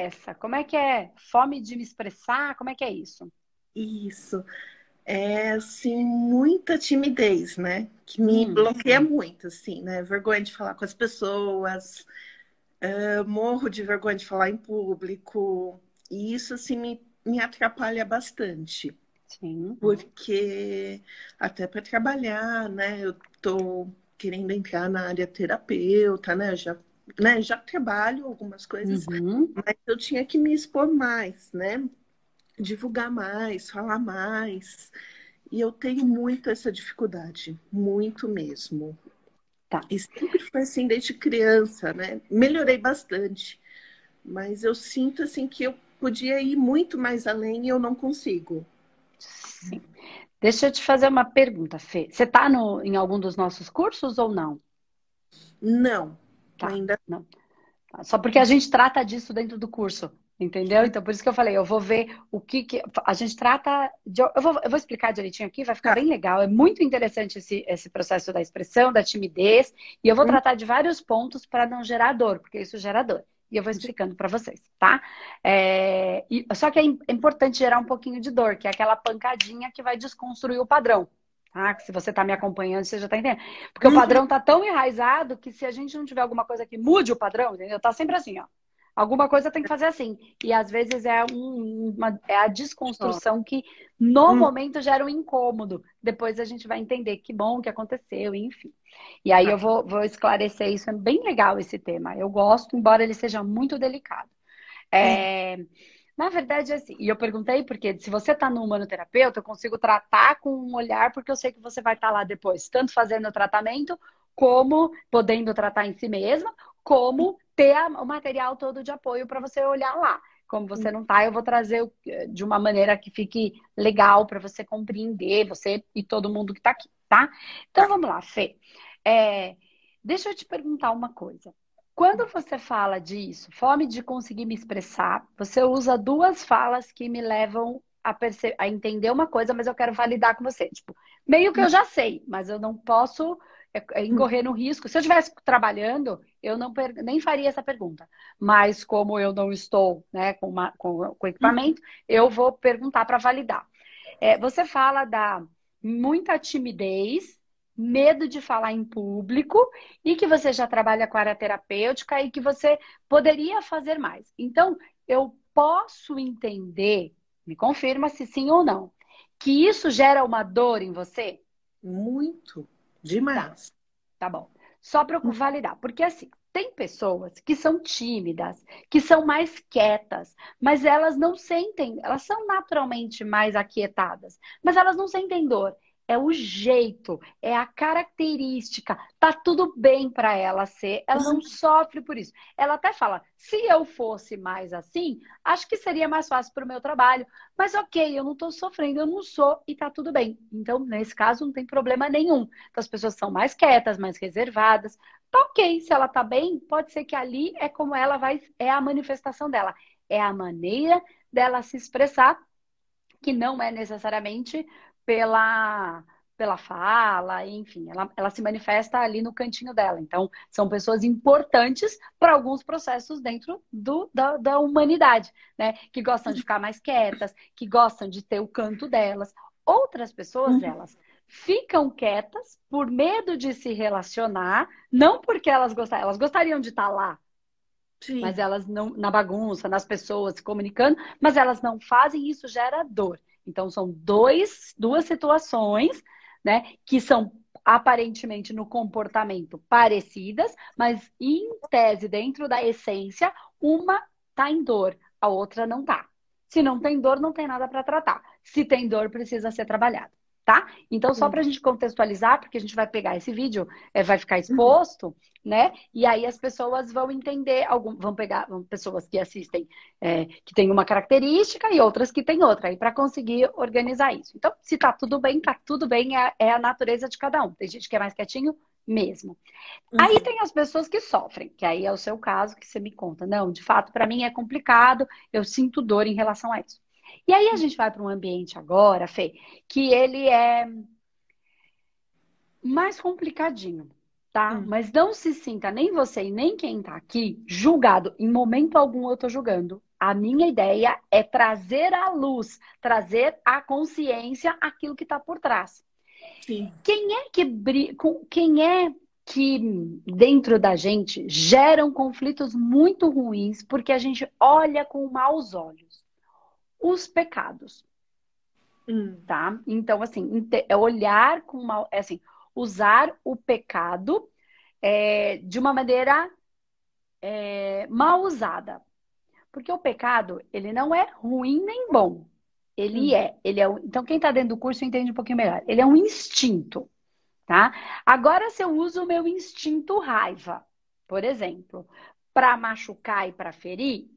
é essa? Como é que é? Fome de me expressar? Como é que é isso? Isso. É, assim, muita timidez, né? Que me hum, bloqueia muito, assim, né? Vergonha de falar com as pessoas, uh, morro de vergonha de falar em público. E isso, assim, me, me atrapalha bastante. Sim. Porque até para trabalhar, né? Eu tô querendo entrar na área terapeuta, né? Já, né? Já trabalho algumas coisas, uhum. mas eu tinha que me expor mais, né? divulgar mais, falar mais. E eu tenho muito essa dificuldade, muito mesmo. Tá. E sempre foi assim desde criança, né? Melhorei bastante, mas eu sinto assim que eu podia ir muito mais além e eu não consigo. Sim. Deixa eu te fazer uma pergunta, Fê. Você está em algum dos nossos cursos ou não? Não, tá. ainda não. Só porque a gente trata disso dentro do curso. Entendeu? Então, por isso que eu falei, eu vou ver o que, que a gente trata. De, eu, vou, eu vou explicar direitinho aqui, vai ficar tá. bem legal. É muito interessante esse, esse processo da expressão, da timidez, e eu vou hum. tratar de vários pontos para não gerar dor, porque isso gera dor. E eu vou explicando para vocês, tá? É, e, só que é, é importante gerar um pouquinho de dor, que é aquela pancadinha que vai desconstruir o padrão. Tá? Se você está me acompanhando, você já está entendendo. Porque uhum. o padrão está tão enraizado que se a gente não tiver alguma coisa que mude o padrão, entendeu? Tá sempre assim, ó. Alguma coisa tem que fazer assim. E às vezes é, um, uma, é a desconstrução que no hum. momento gera um incômodo. Depois a gente vai entender que bom que aconteceu, enfim. E aí eu vou, vou esclarecer isso. É bem legal esse tema. Eu gosto, embora ele seja muito delicado. É, na verdade, é assim, e eu perguntei porque se você está no humanoterapeuta, eu consigo tratar com um olhar, porque eu sei que você vai estar tá lá depois, tanto fazendo o tratamento, como podendo tratar em si mesma, como ter o material todo de apoio para você olhar lá. Como você não tá, eu vou trazer eh, de uma maneira que fique legal para você compreender, você e todo mundo que está aqui, tá? Então vamos lá, Fê. É, deixa eu te perguntar uma coisa. Quando você fala disso, fome de conseguir me expressar, você usa duas falas que me levam a, a entender uma coisa, mas eu quero validar com você. Tipo, meio que eu já sei, mas eu não posso é, é incorrer no risco. Se eu estivesse trabalhando, eu não nem faria essa pergunta. Mas como eu não estou né, com, uma, com, com equipamento, eu vou perguntar para validar. É, você fala da muita timidez, medo de falar em público e que você já trabalha com área terapêutica e que você poderia fazer mais. Então, eu posso entender, me confirma se sim ou não, que isso gera uma dor em você? Muito. Demais. Tá, tá bom. Só para eu validar. Porque assim, tem pessoas que são tímidas, que são mais quietas, mas elas não sentem, elas são naturalmente mais aquietadas, mas elas não sentem dor é o jeito, é a característica. Tá tudo bem para ela ser, ela não sofre por isso. Ela até fala: se eu fosse mais assim, acho que seria mais fácil para o meu trabalho. Mas ok, eu não estou sofrendo, eu não sou e tá tudo bem. Então, nesse caso, não tem problema nenhum. Então, as pessoas são mais quietas, mais reservadas. Tá ok, se ela tá bem, pode ser que ali é como ela vai, é a manifestação dela, é a maneira dela se expressar, que não é necessariamente pela pela fala, enfim, ela, ela se manifesta ali no cantinho dela. Então, são pessoas importantes para alguns processos dentro do, da, da humanidade, né? Que gostam de ficar mais quietas, que gostam de ter o canto delas. Outras pessoas, uhum. elas ficam quietas por medo de se relacionar, não porque elas gostariam, elas gostariam de estar lá, Sim. mas elas não, na bagunça, nas pessoas se comunicando, mas elas não fazem, isso gera dor. Então, são dois, duas situações, né, que são aparentemente no comportamento parecidas, mas em tese, dentro da essência, uma tá em dor, a outra não tá. Se não tem dor, não tem nada para tratar. Se tem dor, precisa ser trabalhado tá? Então, só para a gente contextualizar, porque a gente vai pegar esse vídeo, é, vai ficar exposto, uhum. né? E aí as pessoas vão entender, algum, vão pegar vão, pessoas que assistem é, que tem uma característica e outras que tem outra, aí para conseguir organizar isso. Então, se tá tudo bem, tá tudo bem, é, é, a natureza de cada um. Tem gente que é mais quietinho mesmo. Uhum. Aí tem as pessoas que sofrem, que aí é o seu caso que você me conta. Não, de fato, para mim é complicado, eu sinto dor em relação a isso. E aí a gente vai para um ambiente agora, Fê, que ele é mais complicadinho, tá? Hum. Mas não se sinta nem você e nem quem tá aqui julgado. Em momento algum eu tô julgando. A minha ideia é trazer à luz, trazer à consciência aquilo que está por trás. Sim. Quem é que quem é que dentro da gente geram conflitos muito ruins porque a gente olha com maus olhos? Os pecados. Hum. Tá? Então, assim, é olhar com mal, é assim, usar o pecado é, de uma maneira é, mal usada. Porque o pecado, ele não é ruim nem bom. Ele hum. é. Ele é então, quem está dentro do curso entende um pouquinho melhor. Ele é um instinto. Tá? Agora, se eu uso o meu instinto raiva, por exemplo, para machucar e para ferir,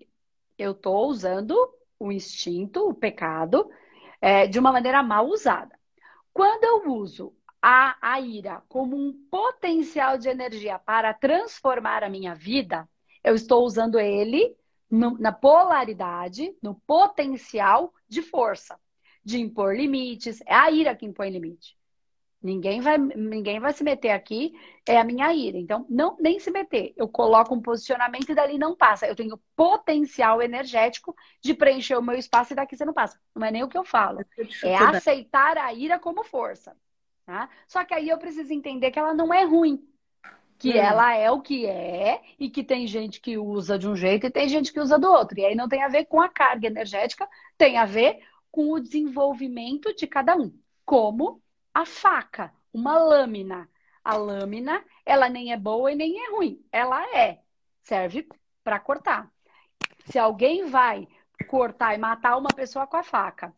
eu estou usando o instinto, o pecado, é, de uma maneira mal usada. Quando eu uso a, a ira como um potencial de energia para transformar a minha vida, eu estou usando ele no, na polaridade, no potencial de força, de impor limites. É a ira que impõe limite. Ninguém vai, ninguém vai se meter aqui, é a minha ira. Então, não nem se meter. Eu coloco um posicionamento e dali não passa. Eu tenho potencial energético de preencher o meu espaço e daqui você não passa. Não é nem o que eu falo. É aceitar a ira como força. Tá? Só que aí eu preciso entender que ela não é ruim. Que hum. ela é o que é e que tem gente que usa de um jeito e tem gente que usa do outro. E aí não tem a ver com a carga energética, tem a ver com o desenvolvimento de cada um. Como a faca, uma lâmina. A lâmina, ela nem é boa e nem é ruim. Ela é. Serve para cortar. Se alguém vai cortar e matar uma pessoa com a faca,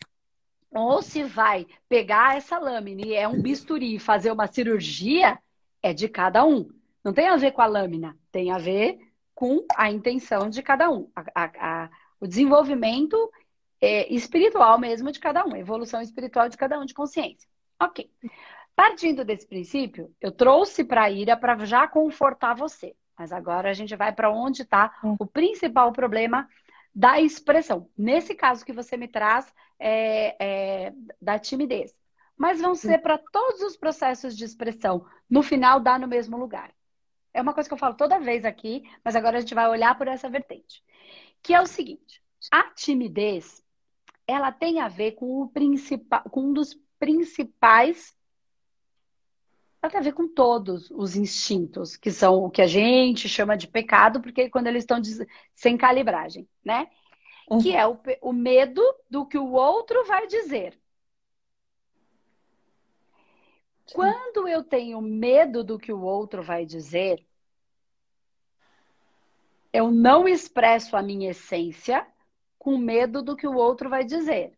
ou se vai pegar essa lâmina e é um bisturi e fazer uma cirurgia, é de cada um. Não tem a ver com a lâmina, tem a ver com a intenção de cada um. A, a, a, o desenvolvimento é, espiritual mesmo de cada um, a evolução espiritual de cada um de consciência. Ok. Partindo desse princípio, eu trouxe para a ira para já confortar você. Mas agora a gente vai para onde está hum. o principal problema da expressão. Nesse caso que você me traz é, é, da timidez. Mas vão ser para todos os processos de expressão. No final, dá no mesmo lugar. É uma coisa que eu falo toda vez aqui, mas agora a gente vai olhar por essa vertente. Que é o seguinte: a timidez ela tem a ver com o principal, com um dos principais ela tem a ver com todos os instintos, que são o que a gente chama de pecado, porque quando eles estão sem calibragem, né? Uhum. Que é o, o medo do que o outro vai dizer. Sim. Quando eu tenho medo do que o outro vai dizer, eu não expresso a minha essência com medo do que o outro vai dizer.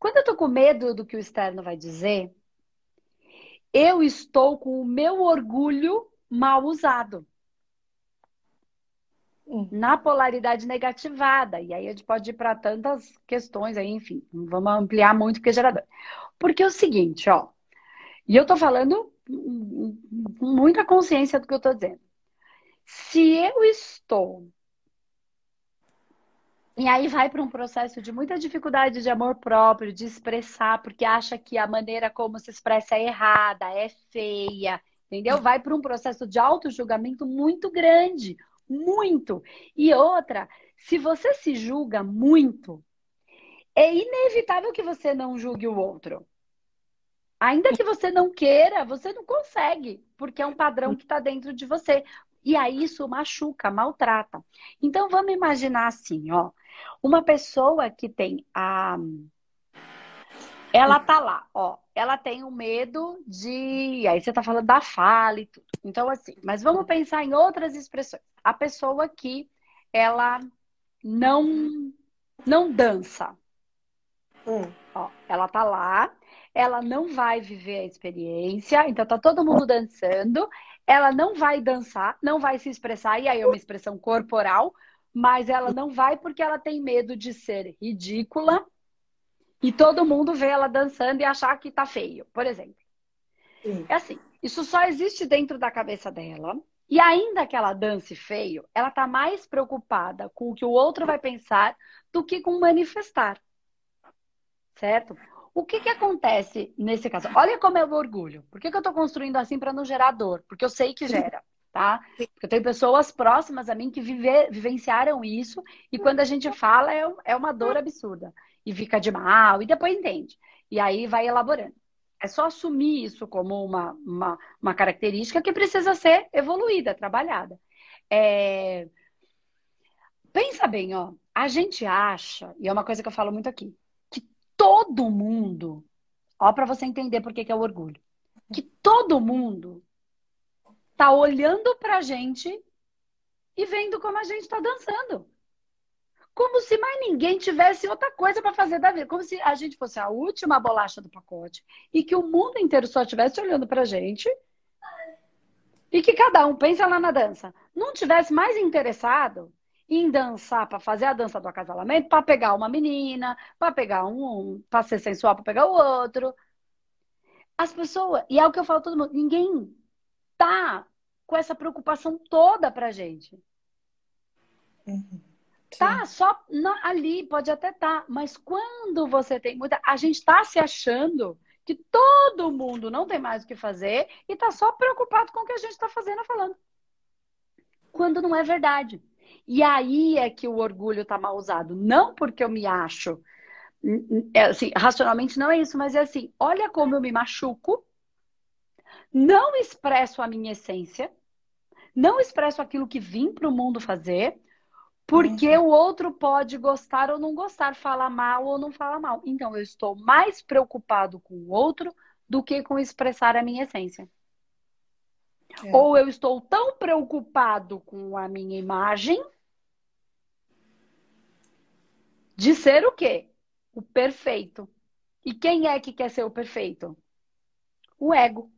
Quando eu tô com medo do que o externo vai dizer, eu estou com o meu orgulho mal usado. Hum. Na polaridade negativada. E aí a gente pode ir para tantas questões aí, enfim, não vamos ampliar muito porque é gerador. Porque é o seguinte, ó. E eu tô falando com muita consciência do que eu tô dizendo. Se eu estou e aí vai para um processo de muita dificuldade de amor próprio, de expressar, porque acha que a maneira como se expressa é errada, é feia, entendeu? Vai para um processo de auto-julgamento muito grande, muito. E outra, se você se julga muito, é inevitável que você não julgue o outro. Ainda que você não queira, você não consegue, porque é um padrão que está dentro de você. E aí isso machuca, maltrata. Então vamos imaginar assim, ó. Uma pessoa que tem a. Ela tá lá, ó. Ela tem o um medo de. Aí você tá falando da fala e tudo. Então, assim, mas vamos pensar em outras expressões. A pessoa que ela não não dança. Hum. Ó, ela tá lá, ela não vai viver a experiência, então tá todo mundo dançando, ela não vai dançar, não vai se expressar, e aí é uma expressão corporal, mas ela não vai porque ela tem medo de ser ridícula e todo mundo vê ela dançando e achar que tá feio, por exemplo. Sim. É assim, isso só existe dentro da cabeça dela. E ainda que ela dance feio, ela tá mais preocupada com o que o outro vai pensar do que com manifestar. Certo? O que, que acontece nesse caso? Olha como é o orgulho. Por que, que eu estou construindo assim para não gerar dor? Porque eu sei que gera. Tá? Porque eu tenho pessoas próximas a mim que vive, vivenciaram isso e quando a gente fala é, é uma dor absurda e fica de mal e depois entende. E aí vai elaborando. É só assumir isso como uma, uma, uma característica que precisa ser evoluída, trabalhada. É... Pensa bem, ó. A gente acha, e é uma coisa que eu falo muito aqui, que todo mundo, ó, para você entender por que, que é o orgulho, que todo mundo tá olhando pra gente e vendo como a gente tá dançando. Como se mais ninguém tivesse outra coisa para fazer da vida, como se a gente fosse a última bolacha do pacote e que o mundo inteiro só estivesse olhando para gente e que cada um pensa lá na dança, não tivesse mais interessado em dançar para fazer a dança do acasalamento, para pegar uma menina, para pegar um, para ser sensual, para pegar o outro. As pessoas, e é o que eu falo todo mundo, ninguém tá com essa preocupação toda pra gente. Uhum. Tá só na, ali, pode até estar, tá, mas quando você tem muita. A gente está se achando que todo mundo não tem mais o que fazer e está só preocupado com o que a gente está fazendo falando. Quando não é verdade. E aí é que o orgulho está mal usado. Não porque eu me acho. É, assim, racionalmente não é isso, mas é assim: olha como eu me machuco, não expresso a minha essência, não expresso aquilo que vim para o mundo fazer porque uhum. o outro pode gostar ou não gostar, falar mal ou não falar mal. Então, eu estou mais preocupado com o outro do que com expressar a minha essência. É. Ou eu estou tão preocupado com a minha imagem de ser o quê? O perfeito. E quem é que quer ser o perfeito? O ego.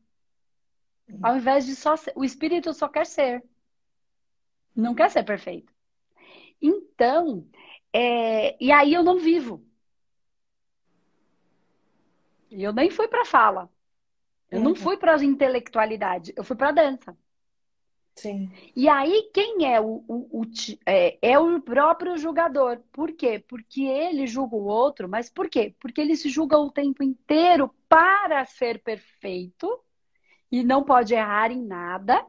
Uhum. Ao invés de só ser, o espírito só quer ser. Não quer ser perfeito. Então, é, e aí eu não vivo. E eu nem fui para fala. Eu uhum. não fui para a intelectualidade, eu fui para dança. Sim. E aí, quem é o, o, o é, é, o próprio julgador. Por quê? Porque ele julga o outro, mas por quê? Porque ele se julga o tempo inteiro para ser perfeito e não pode errar em nada,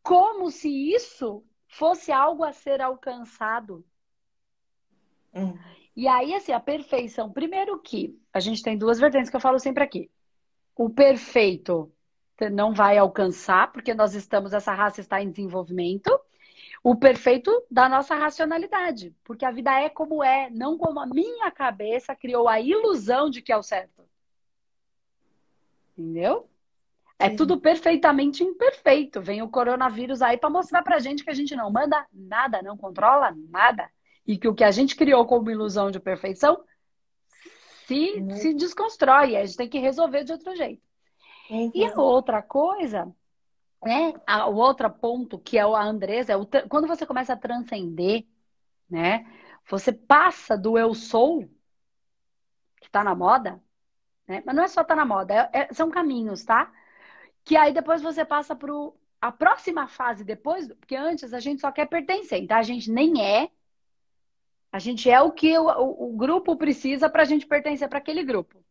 como se isso fosse algo a ser alcançado. Hum. E aí, assim, a perfeição. Primeiro que a gente tem duas vertentes que eu falo sempre aqui. O perfeito não vai alcançar, porque nós estamos, essa raça está em desenvolvimento. O perfeito da nossa racionalidade, porque a vida é como é, não como a minha cabeça criou a ilusão de que é o certo. Entendeu? É tudo perfeitamente imperfeito. Vem o coronavírus aí para mostrar pra gente que a gente não manda nada, não controla nada. E que o que a gente criou como ilusão de perfeição se, uhum. se desconstrói. A gente tem que resolver de outro jeito. Uhum. E a outra coisa, né? A, o outro ponto que é a Andresa, é o, quando você começa a transcender, né? Você passa do eu sou, que está na moda, né? Mas não é só estar tá na moda, é, é, são caminhos, tá? Que aí depois você passa para a próxima fase depois, porque antes a gente só quer pertencer, então a gente nem é, a gente é o que o, o, o grupo precisa para a gente pertencer para aquele grupo.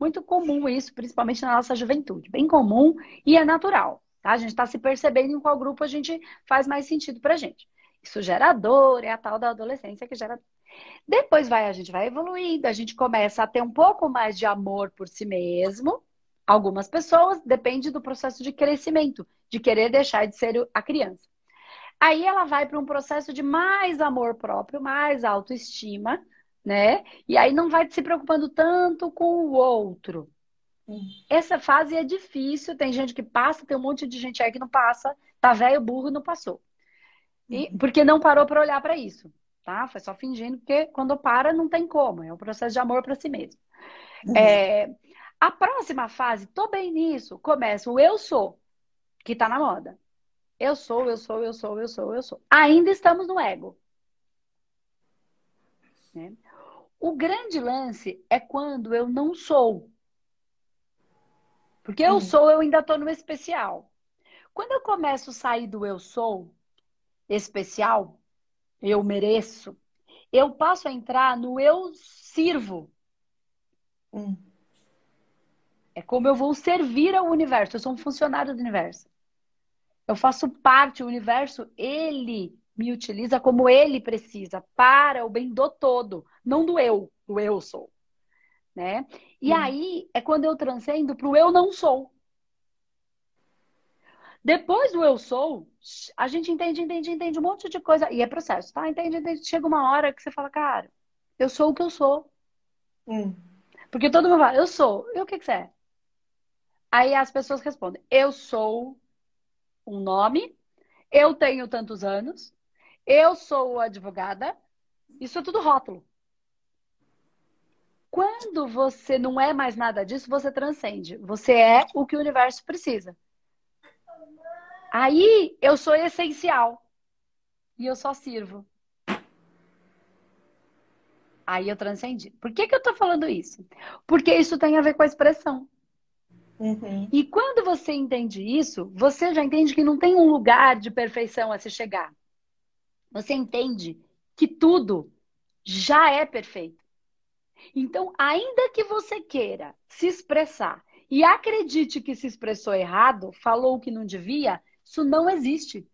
Muito comum isso, principalmente na nossa juventude, bem comum e é natural. Tá? A gente está se percebendo em qual grupo a gente faz mais sentido para gente. Isso gera dor, é a tal da adolescência que gera. Depois vai, a gente vai evoluindo, a gente começa a ter um pouco mais de amor por si mesmo, Algumas pessoas depende do processo de crescimento, de querer deixar de ser a criança. Aí ela vai para um processo de mais amor próprio, mais autoestima, né? E aí não vai se preocupando tanto com o outro. Essa fase é difícil, tem gente que passa, tem um monte de gente aí que não passa, tá velho, burro, não passou. E, uhum. porque não parou para olhar para isso, tá? Foi só fingindo, porque quando para não tem como, é um processo de amor para si mesmo. Uhum. É, a próxima fase, tô bem nisso, começa o eu sou, que tá na moda. Eu sou, eu sou, eu sou, eu sou, eu sou. Ainda estamos no ego. Né? O grande lance é quando eu não sou. Porque eu hum. sou, eu ainda tô no especial. Quando eu começo a sair do eu sou especial, eu mereço, eu passo a entrar no eu sirvo. Hum. É como eu vou servir ao universo. Eu sou um funcionário do universo. Eu faço parte, o universo, ele me utiliza como ele precisa, para o bem do todo, não do eu, do eu sou. Né? E hum. aí é quando eu transcendo para o eu não sou. Depois do eu sou, a gente entende, entende, entende um monte de coisa. E é processo, tá? Entende, entende. Chega uma hora que você fala, cara, eu sou o que eu sou. Hum. Porque todo mundo fala, eu sou. E o que, que você é? Aí as pessoas respondem, eu sou um nome, eu tenho tantos anos, eu sou advogada. Isso é tudo rótulo. Quando você não é mais nada disso, você transcende. Você é o que o universo precisa. Aí eu sou essencial. E eu só sirvo. Aí eu transcendi. Por que, que eu tô falando isso? Porque isso tem a ver com a expressão. Uhum. E quando você entende isso, você já entende que não tem um lugar de perfeição a se chegar. Você entende que tudo já é perfeito. Então, ainda que você queira se expressar e acredite que se expressou errado, falou o que não devia, isso não existe.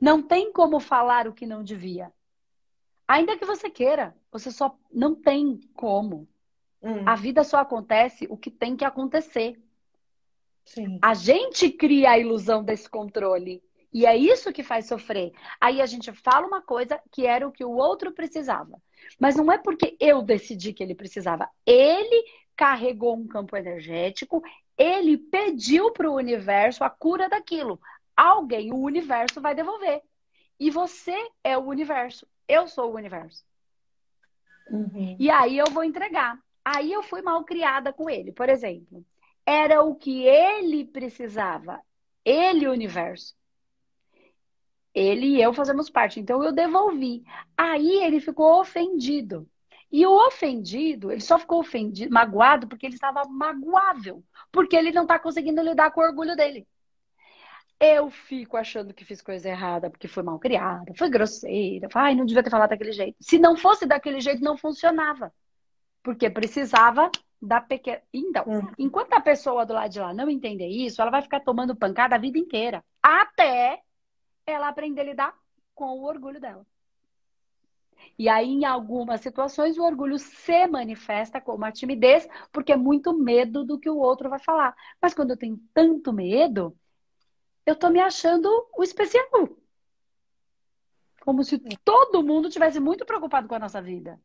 Não tem como falar o que não devia. Ainda que você queira, você só não tem como. Hum. A vida só acontece o que tem que acontecer. Sim. A gente cria a ilusão desse controle. E é isso que faz sofrer. Aí a gente fala uma coisa que era o que o outro precisava. Mas não é porque eu decidi que ele precisava. Ele carregou um campo energético, ele pediu para o universo a cura daquilo alguém, o universo vai devolver. E você é o universo. Eu sou o universo. Uhum. E aí eu vou entregar. Aí eu fui mal criada com ele. Por exemplo, era o que ele precisava. Ele, o universo. Ele e eu fazemos parte. Então eu devolvi. Aí ele ficou ofendido. E o ofendido, ele só ficou ofendido, magoado, porque ele estava magoável. Porque ele não está conseguindo lidar com o orgulho dele. Eu fico achando que fiz coisa errada porque fui mal criada, fui grosseira, ai, não devia ter falado daquele jeito. Se não fosse daquele jeito, não funcionava. Porque precisava da pequena. Então, uhum. enquanto a pessoa do lado de lá não entender isso, ela vai ficar tomando pancada a vida inteira. Até ela aprender a lidar com o orgulho dela. E aí, em algumas situações, o orgulho se manifesta como a timidez, porque é muito medo do que o outro vai falar. Mas quando eu tenho tanto medo, eu tô me achando o especial. Como se todo mundo tivesse muito preocupado com a nossa vida.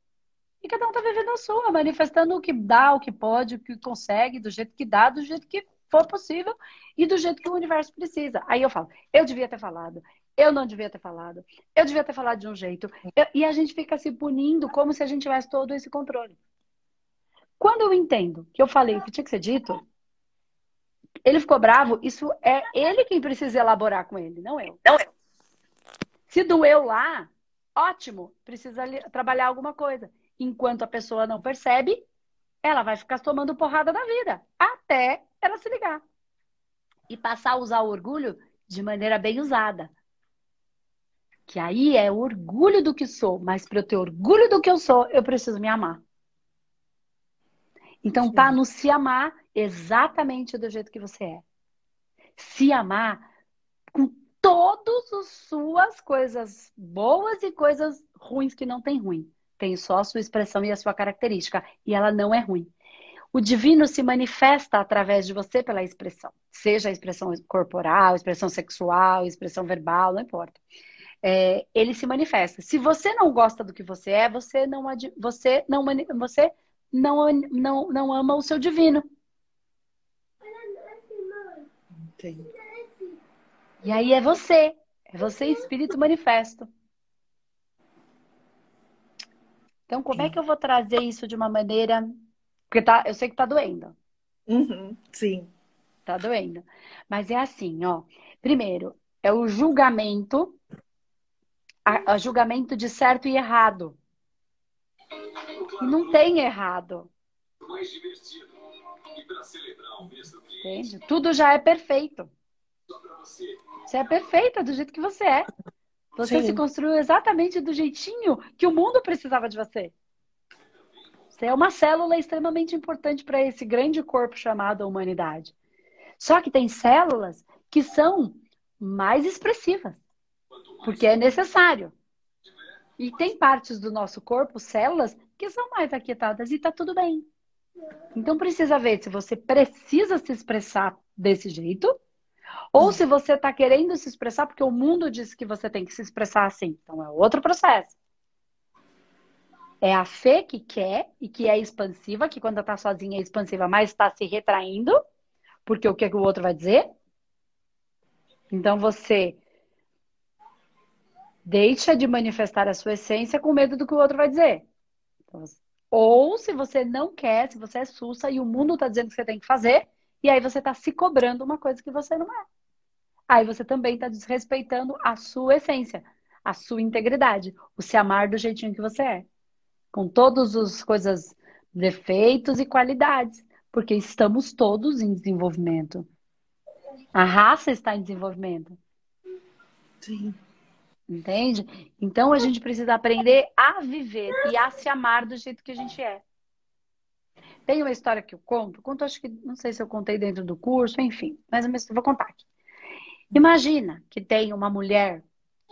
E cada um tá vivendo a sua, manifestando o que dá, o que pode, o que consegue, do jeito que dá, do jeito que for possível e do jeito que o universo precisa. Aí eu falo, eu devia ter falado, eu não devia ter falado, eu devia ter falado de um jeito. Eu... e a gente fica se punindo como se a gente tivesse todo esse controle. Quando eu entendo que eu falei o que tinha que ser dito, ele ficou bravo, isso é ele quem precisa elaborar com ele, não eu. Não eu. Se doeu lá, ótimo, precisa trabalhar alguma coisa. Enquanto a pessoa não percebe, ela vai ficar tomando porrada da vida, até ela se ligar. E passar a usar o orgulho de maneira bem usada. Que aí é orgulho do que sou, mas para eu ter orgulho do que eu sou, eu preciso me amar. Então, Sim. tá no se amar exatamente do jeito que você é. Se amar com todas as suas coisas boas e coisas ruins que não tem ruim. Tem só a sua expressão e a sua característica. E ela não é ruim. O divino se manifesta através de você pela expressão. Seja a expressão corporal, expressão sexual, expressão verbal, não importa. É, ele se manifesta. Se você não gosta do que você é, você não, você não, você não, não, não ama o seu divino. Entendi. E aí é você. É você, espírito manifesto. Então, como é que eu vou trazer isso de uma maneira. Porque tá, eu sei que tá doendo. Uhum, sim. Tá doendo. Mas é assim, ó. Primeiro, é o julgamento. A, a julgamento de certo e errado. E não tem errado. Mais divertido. E para celebrar o mês do Entende? Tudo já é perfeito. Você é perfeita do jeito que você é. Você Sim. se construiu exatamente do jeitinho que o mundo precisava de você. Você é uma célula extremamente importante para esse grande corpo chamado humanidade. Só que tem células que são mais expressivas, porque é necessário. E tem partes do nosso corpo, células, que são mais aquietadas e tá tudo bem. Então precisa ver se você precisa se expressar desse jeito ou se você está querendo se expressar porque o mundo diz que você tem que se expressar assim. Então é outro processo. É a fé que quer e que é expansiva, que quando está sozinha é expansiva, mas está se retraindo, porque o que, que o outro vai dizer? Então você deixa de manifestar a sua essência com medo do que o outro vai dizer. Ou se você não quer, se você é sussa e o mundo está dizendo que você tem que fazer, e aí você está se cobrando uma coisa que você não é. Aí você também está desrespeitando a sua essência, a sua integridade, o se amar do jeitinho que você é. Com todas as coisas, defeitos e qualidades. Porque estamos todos em desenvolvimento. A raça está em desenvolvimento. Sim. Entende? Então a gente precisa aprender a viver e a se amar do jeito que a gente é. Tem uma história que eu conto, conto acho que não sei se eu contei dentro do curso, enfim, mas eu vou contar aqui. Imagina que tem uma mulher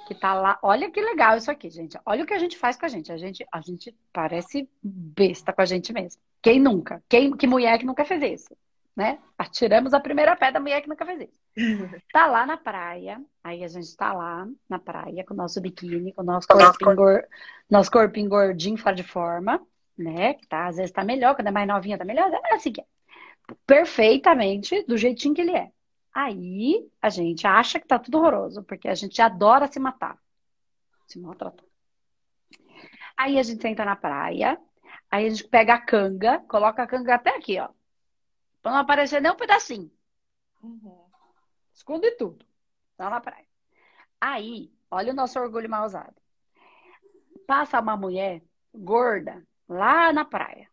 que tá lá, olha que legal isso aqui, gente. Olha o que a gente faz com a gente. A gente, a gente parece besta com a gente mesmo. Quem nunca? Quem, que mulher que nunca fez isso? Né? Atiramos a primeira pedra da mulher que nunca fez isso. Tá lá na praia, aí a gente tá lá na praia com o nosso biquíni, com o nosso corpinho, gor... nosso corpinho gordinho fora de forma, né? Que tá, às vezes tá melhor, quando é mais novinha tá melhor, é assim que é. Perfeitamente do jeitinho que ele é. Aí a gente acha que tá tudo horroroso, porque a gente adora se matar. Se maltratar. Aí a gente entra na praia, aí a gente pega a canga, coloca a canga até aqui, ó. Pra não aparecer nem um pedacinho. Uhum. Esconde tudo. Tá na praia. Aí, olha o nosso orgulho mal usado. Passa uma mulher gorda lá na praia.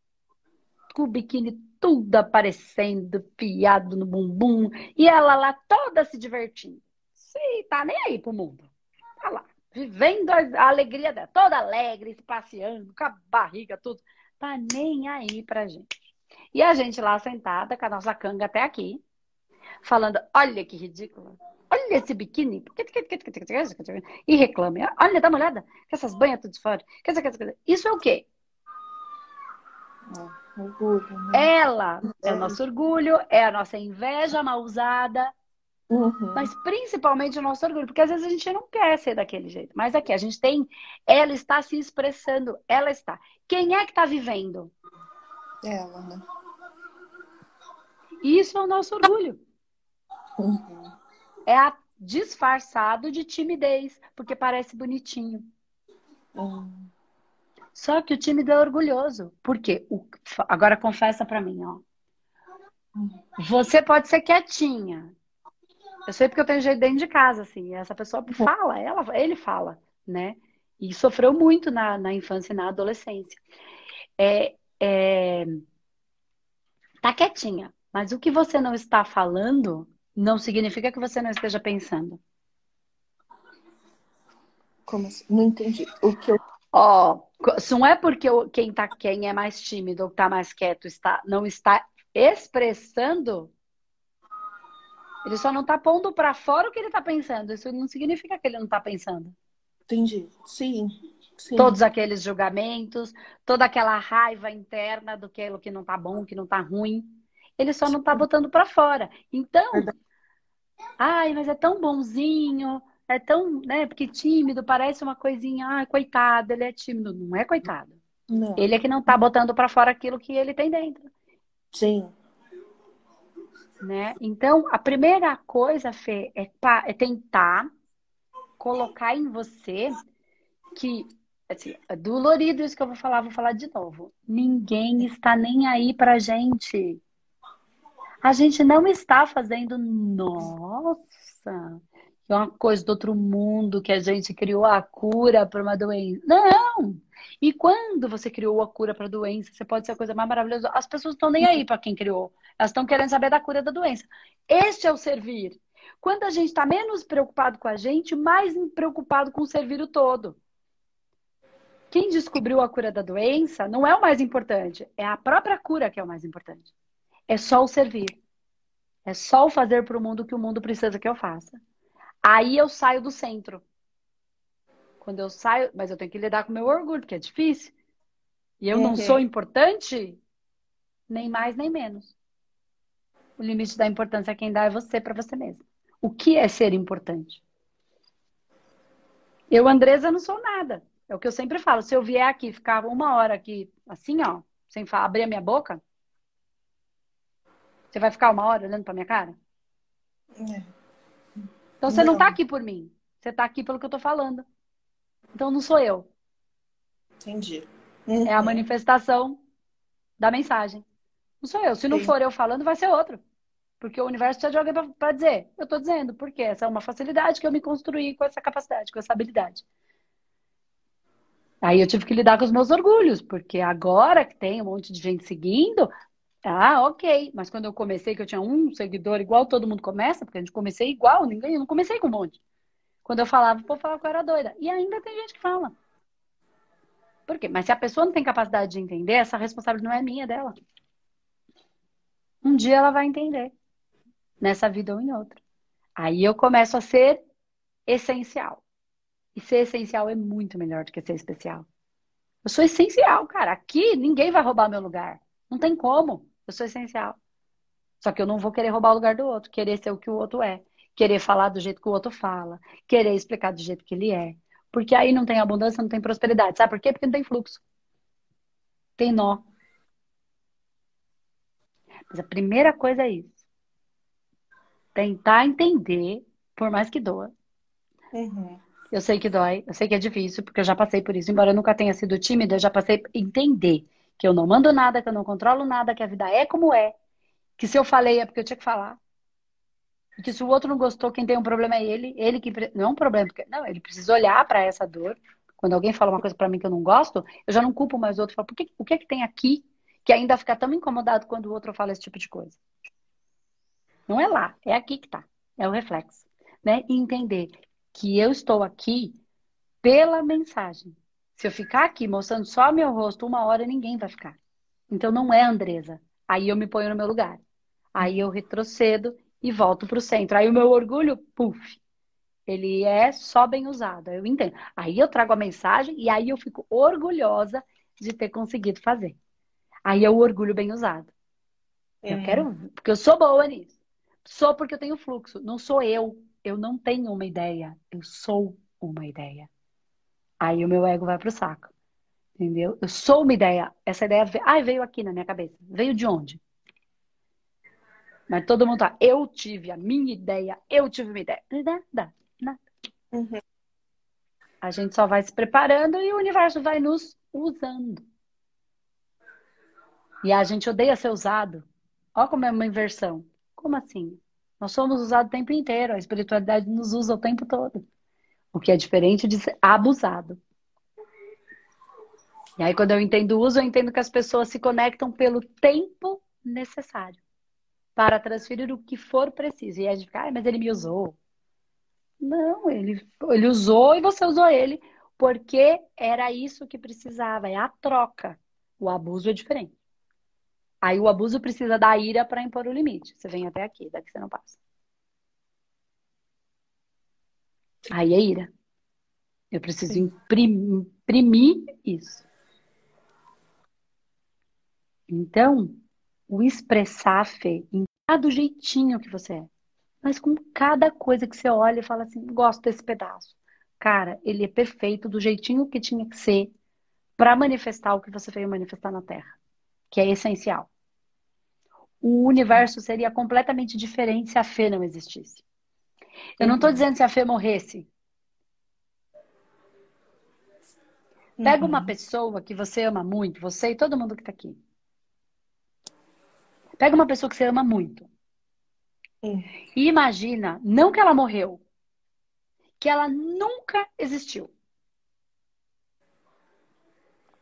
Com o biquíni tudo aparecendo, piado no bumbum, e ela lá toda se divertindo. Sim, tá nem aí pro mundo. Tá lá, vivendo a alegria dela, toda alegre, se passeando, com a barriga, tudo. Tá nem aí pra gente. E a gente lá sentada, com a nossa canga até aqui, falando: olha que ridícula. Olha esse biquíni. E reclame. Olha, dá uma olhada. Com essas banhas tudo fora. Isso é o quê? Orgulho, né? Ela é o nosso orgulho, é a nossa inveja mal usada, uhum. mas principalmente o nosso orgulho, porque às vezes a gente não quer ser daquele jeito. Mas aqui, a gente tem, ela está se expressando, ela está. Quem é que está vivendo? Ela, né? Isso é o nosso orgulho. Uhum. É a disfarçado de timidez, porque parece bonitinho. Uhum. Só que o time é orgulhoso. Por quê? O... Agora confessa para mim, ó. Você pode ser quietinha. Eu sei porque eu tenho jeito dentro de casa, assim. Essa pessoa fala, ela, ele fala, né? E sofreu muito na, na infância e na adolescência. É, é... Tá quietinha. Mas o que você não está falando não significa que você não esteja pensando. Como assim? Não entendi. O que eu Ó, não é porque quem, tá, quem é mais tímido ou está mais quieto está, não está expressando, ele só não está pondo para fora o que ele está pensando. Isso não significa que ele não está pensando. Entendi. Sim. Sim. Todos aqueles julgamentos, toda aquela raiva interna do que, que não tá bom, que não tá ruim. Ele só não tá botando para fora. Então, ai, mas é tão bonzinho, é tão, né, porque tímido parece uma coisinha, ah, coitado, ele é tímido. Não é coitado. Não. Ele é que não tá botando para fora aquilo que ele tem dentro. Sim. Né? Então, a primeira coisa, Fê, é, é tentar colocar em você que assim, é dolorido isso que eu vou falar, vou falar de novo. Ninguém está nem aí pra gente. A gente não está fazendo, nossa, é uma coisa do outro mundo, que a gente criou a cura para uma doença. Não! E quando você criou a cura para a doença, você pode ser a coisa mais maravilhosa. As pessoas não estão nem aí para quem criou. Elas estão querendo saber da cura da doença. Este é o servir. Quando a gente está menos preocupado com a gente, mais preocupado com o servir o todo. Quem descobriu a cura da doença não é o mais importante, é a própria cura que é o mais importante. É só o servir. É só o fazer para o mundo que o mundo precisa que eu faça. Aí eu saio do centro. Quando eu saio, mas eu tenho que lidar com o meu orgulho, que é difícil. E eu não sou importante, nem mais nem menos. O limite da importância quem dá é você para você mesmo. O que é ser importante? Eu, Andresa, não sou nada. É o que eu sempre falo. Se eu vier aqui, ficar uma hora aqui, assim, ó, sem falar, abrir a minha boca, você vai ficar uma hora olhando pra minha cara? É. Então você não. não tá aqui por mim. Você tá aqui pelo que eu tô falando. Então não sou eu. Entendi. Uhum. É a manifestação da mensagem. Não sou eu. Se não Sim. for eu falando, vai ser outro. Porque o universo precisa de alguém para dizer. Eu estou dizendo, porque essa é uma facilidade que eu me construí com essa capacidade, com essa habilidade. Aí eu tive que lidar com os meus orgulhos, porque agora que tem um monte de gente seguindo, ah, ok. Mas quando eu comecei, que eu tinha um seguidor igual todo mundo começa, porque a gente comecei igual, ninguém, eu não comecei com um monte. Quando eu falava, o povo falava que eu era doida. E ainda tem gente que fala. Por quê? Mas se a pessoa não tem capacidade de entender, essa responsabilidade não é minha, é dela. Um dia ela vai entender. Nessa vida ou em outra. Aí eu começo a ser essencial. E ser essencial é muito melhor do que ser especial. Eu sou essencial, cara. Aqui ninguém vai roubar meu lugar. Não tem como. Eu sou essencial. Só que eu não vou querer roubar o lugar do outro, querer ser o que o outro é, querer falar do jeito que o outro fala, querer explicar do jeito que ele é. Porque aí não tem abundância, não tem prosperidade. Sabe por quê? Porque não tem fluxo. Tem nó. Mas a primeira coisa é isso. Tentar entender, por mais que doa. Uhum. Eu sei que dói, eu sei que é difícil, porque eu já passei por isso. Embora eu nunca tenha sido tímida, eu já passei por entender que eu não mando nada, que eu não controlo nada, que a vida é como é, que se eu falei é porque eu tinha que falar. Que se o outro não gostou, quem tem um problema é ele, ele que não é um problema, porque não, ele precisa olhar para essa dor. Quando alguém fala uma coisa para mim que eu não gosto, eu já não culpo mais o outro, falo, por que, o que é que tem aqui que ainda fica tão incomodado quando o outro fala esse tipo de coisa? Não é lá, é aqui que tá. É o reflexo, né? E entender que eu estou aqui pela mensagem. Se eu ficar aqui mostrando só meu rosto uma hora, ninguém vai ficar. Então não é Andresa. Aí eu me ponho no meu lugar. Aí eu retrocedo e volto para o centro. Aí o meu orgulho, puf, ele é só bem usado. Eu entendo. Aí eu trago a mensagem e aí eu fico orgulhosa de ter conseguido fazer. Aí é o orgulho bem usado. É. Eu quero, porque eu sou boa nisso. Sou porque eu tenho fluxo. Não sou eu. Eu não tenho uma ideia. Eu sou uma ideia. Aí o meu ego vai pro saco. Entendeu? Eu sou uma ideia. Essa ideia veio, ai, veio aqui na minha cabeça. Veio de onde? Mas todo mundo tá. Eu tive a minha ideia. Eu tive uma ideia. Nada, nada. Uhum. A gente só vai se preparando e o universo vai nos usando. E a gente odeia ser usado. Olha como é uma inversão. Como assim? Nós somos usados o tempo inteiro, a espiritualidade nos usa o tempo todo. O que é diferente de ser abusado. E aí, quando eu entendo o uso, eu entendo que as pessoas se conectam pelo tempo necessário para transferir o que for preciso. E a gente fica, ah, mas ele me usou. Não, ele, ele usou e você usou ele porque era isso que precisava, é a troca. O abuso é diferente. Aí o abuso precisa da ira para impor o limite. Você vem até aqui, daqui você não passa. Aí é ira. Eu preciso imprimir, isso. Então, o expressar fé em cada jeitinho que você é, mas com cada coisa que você olha e fala assim, gosto desse pedaço. Cara, ele é perfeito do jeitinho que tinha que ser para manifestar o que você veio manifestar na Terra que é essencial. O universo seria completamente diferente se a fé não existisse. Eu não estou dizendo se a fé morresse. Pega uma uhum. pessoa que você ama muito, você e todo mundo que está aqui. Pega uma pessoa que você ama muito. Uhum. E imagina, não que ela morreu, que ela nunca existiu.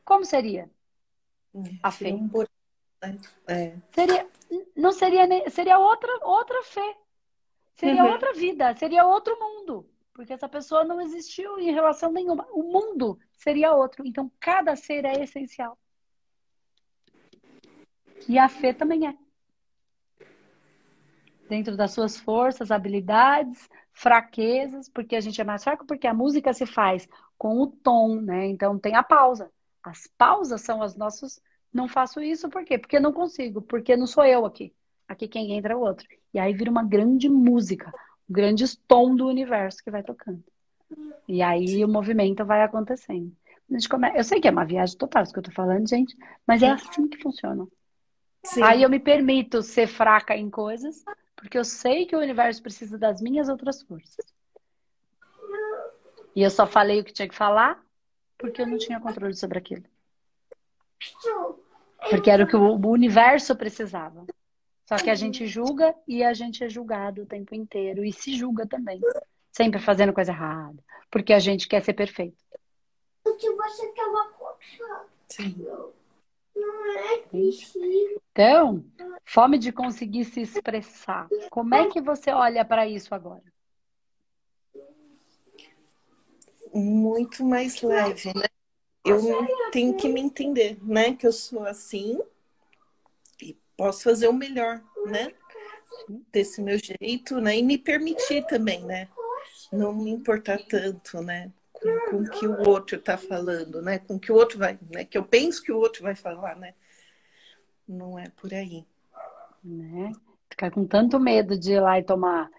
Como seria? a fé. Um né? é. Seria, não seria seria outra outra fé. Seria uhum. outra vida, seria outro mundo, porque essa pessoa não existiu em relação nenhuma. O mundo seria outro. Então cada ser é essencial. E a fé também é. dentro das suas forças, habilidades, fraquezas, porque a gente é mais fraco, porque a música se faz com o tom, né? Então tem a pausa. As pausas são as nossas. Não faço isso por quê? Porque não consigo, porque não sou eu aqui. Aqui quem entra é o outro. E aí vira uma grande música, um grande tom do universo que vai tocando. E aí o movimento vai acontecendo. Eu sei que é uma viagem total isso que eu tô falando, gente, mas é assim que funciona. Sim. Aí eu me permito ser fraca em coisas, porque eu sei que o universo precisa das minhas outras forças. E eu só falei o que tinha que falar, porque eu não tinha controle sobre aquilo. Porque era o que o universo precisava. Só que a gente julga e a gente é julgado o tempo inteiro. E se julga também. Sempre fazendo coisa errada. Porque a gente quer ser perfeito. Porque você quer uma coisa. Sim. Não é preciso. Então, fome de conseguir se expressar. Como é que você olha para isso agora? Muito mais leve, né? Eu tenho que me entender, né? Que eu sou assim posso fazer o melhor, né? Desse meu jeito, né? E me permitir também, né? Não me importar tanto, né? Com, com o que o outro está falando, né? Com o que o outro vai, né? Que eu penso que o outro vai falar, né? Não é por aí. Né? Ficar com tanto medo de ir lá e tomar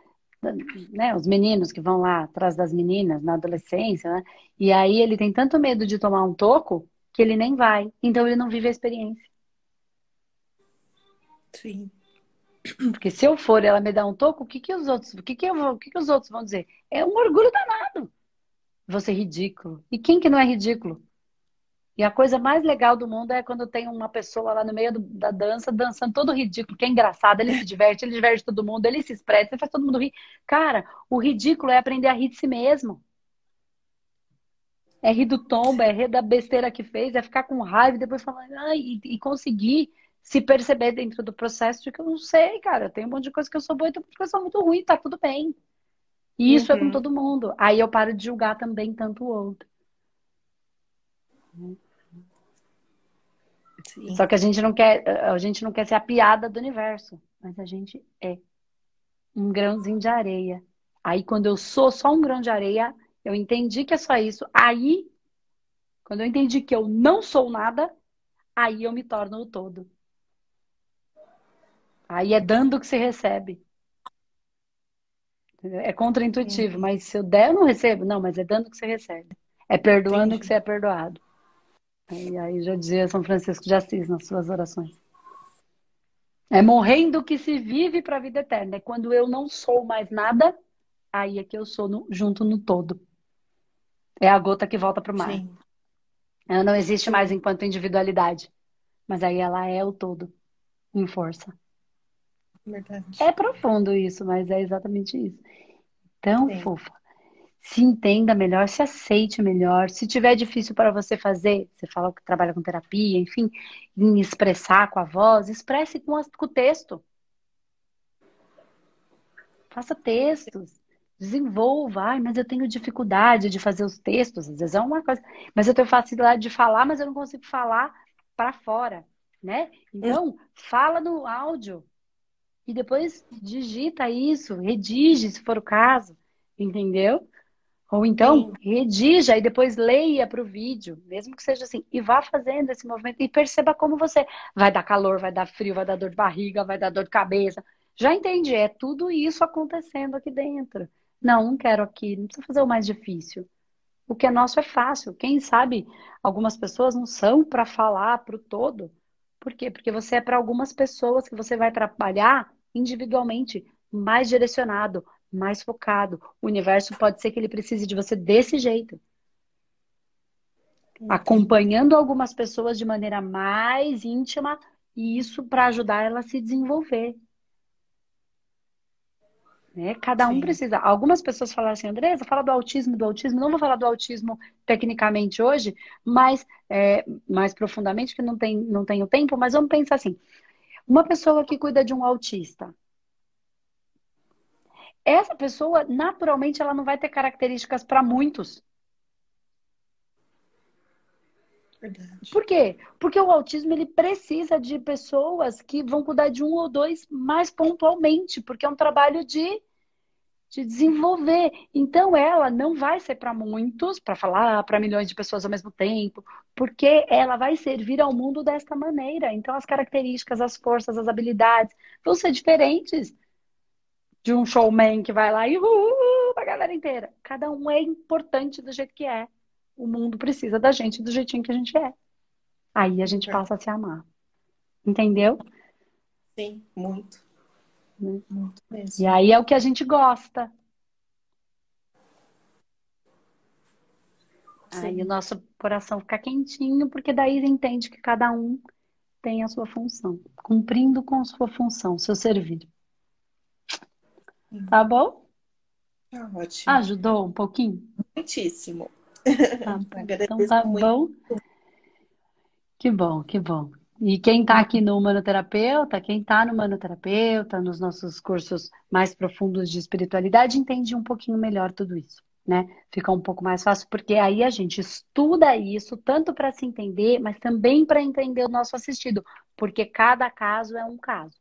né, os meninos que vão lá atrás das meninas na adolescência, né? E aí ele tem tanto medo de tomar um toco que ele nem vai. Então ele não vive a experiência. Sim. Porque se eu for ela me dá um toco, o que que os outros, o que que, eu o que que os outros vão dizer? É um orgulho danado. Você é ridículo. E quem que não é ridículo? E a coisa mais legal do mundo é quando tem uma pessoa lá no meio do, da dança, dançando todo ridículo, que é engraçado, ele se diverte, ele diverte todo mundo, ele se expressa, ele faz todo mundo rir. Cara, o ridículo é aprender a rir de si mesmo. É rir do tombo, é rir da besteira que fez, é ficar com raiva e depois falar, ah, e, e, conseguir se perceber dentro do processo de que eu não sei, cara, tem um monte de coisa que eu sou boa e tem um monte de coisa que eu sou muito ruim, tá tudo bem. E isso uhum. é com uhum. todo mundo. Aí eu paro de julgar também tanto o outro. Sim. Só que a gente não quer, a gente não quer ser a piada do universo, mas a gente é um grãozinho de areia. Aí quando eu sou só um grão de areia, eu entendi que é só isso. Aí, quando eu entendi que eu não sou nada, aí eu me torno o todo. Aí é dando que se recebe. É contraintuitivo, mas se eu der, eu não recebo. Não, mas é dando que você recebe. É perdoando Entendi. que você é perdoado. E aí já dizia São Francisco de Assis nas suas orações. É morrendo que se vive para a vida eterna. É quando eu não sou mais nada, aí é que eu sou no, junto no todo. É a gota que volta para o mar. Sim. Ela não existe mais enquanto individualidade. Mas aí ela é o todo, em força. Verdade. É profundo isso, mas é exatamente isso. Então, Sim. fofa, se entenda melhor, se aceite melhor. Se tiver difícil para você fazer, você fala que trabalha com terapia, enfim, em expressar com a voz, expresse com, com o texto. Faça textos. Desenvolva. Ai, mas eu tenho dificuldade de fazer os textos. Às vezes é uma coisa. Mas eu tenho facilidade de falar, mas eu não consigo falar para fora, né? Então, fala no áudio. E depois digita isso, redige, se for o caso. Entendeu? Ou então, Sim. redija e depois leia para o vídeo, mesmo que seja assim, e vá fazendo esse movimento e perceba como você vai dar calor, vai dar frio, vai dar dor de barriga, vai dar dor de cabeça. Já entendi, é tudo isso acontecendo aqui dentro. Não, não quero aqui, não precisa fazer o mais difícil. O que é nosso é fácil. Quem sabe algumas pessoas não são para falar para o todo. Por quê? Porque você é para algumas pessoas que você vai trabalhar individualmente, mais direcionado, mais focado. O universo pode ser que ele precise de você desse jeito. Entendi. Acompanhando algumas pessoas de maneira mais íntima, e isso para ajudar ela a se desenvolver. Né? Cada um Sim. precisa. Algumas pessoas falaram assim, Andresa, fala do autismo, do autismo. Não vou falar do autismo tecnicamente hoje, mas é, mais profundamente, que não, tem, não tenho tempo, mas vamos pensar assim. Uma pessoa que cuida de um autista, essa pessoa, naturalmente, ela não vai ter características para muitos. Verdade. Por quê? Porque o autismo ele precisa de pessoas que vão cuidar de um ou dois mais pontualmente, porque é um trabalho de, de desenvolver. Então ela não vai ser para muitos, para falar para milhões de pessoas ao mesmo tempo, porque ela vai servir ao mundo desta maneira. Então as características, as forças, as habilidades vão ser diferentes de um showman que vai lá e uhul, a galera inteira. Cada um é importante do jeito que é o mundo precisa da gente do jeitinho que a gente é. Aí a gente é. passa a se amar. Entendeu? Sim, muito. Né? Muito mesmo. E aí é o que a gente gosta. Sim. Aí o nosso coração fica quentinho, porque daí entende que cada um tem a sua função, cumprindo com a sua função, seu servir. Tá bom? Tá ótimo. Ajudou um pouquinho? Muitíssimo. Tá então tá bom. Que bom, que bom. E quem está aqui no Manoterapeuta, quem está no Manoterapeuta, nos nossos cursos mais profundos de espiritualidade, entende um pouquinho melhor tudo isso, né? Fica um pouco mais fácil, porque aí a gente estuda isso, tanto para se entender, mas também para entender o nosso assistido, porque cada caso é um caso.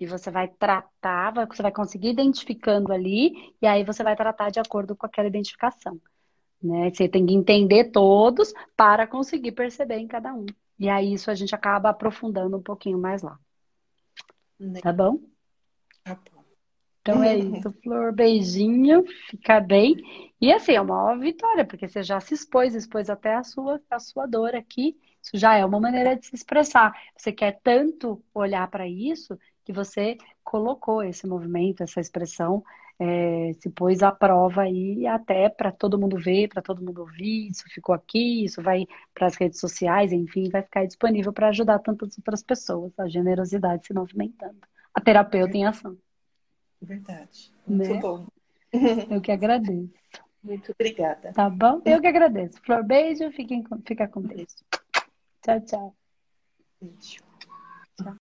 E você vai tratar, você vai conseguir identificando ali, e aí você vai tratar de acordo com aquela identificação. Né? Você tem que entender todos para conseguir perceber em cada um. E aí isso a gente acaba aprofundando um pouquinho mais lá. Tá bom? Tá bom. Então é isso, Flor. Beijinho, fica bem. E assim, é uma vitória, porque você já se expôs, expôs até a sua, a sua dor aqui. Isso já é uma maneira de se expressar. Você quer tanto olhar para isso que você colocou esse movimento, essa expressão é, se pôs à prova aí até para todo mundo ver, para todo mundo ouvir. Isso ficou aqui, isso vai para as redes sociais, enfim, vai ficar disponível para ajudar tantas outras pessoas. A generosidade se movimentando. A terapeuta em ação. Verdade. Muito né? bom. Eu que agradeço. Muito obrigada. Tá bom? Eu que agradeço. Flor, beijo. Fiquem fica com Deus. Tchau, tchau. Beijo.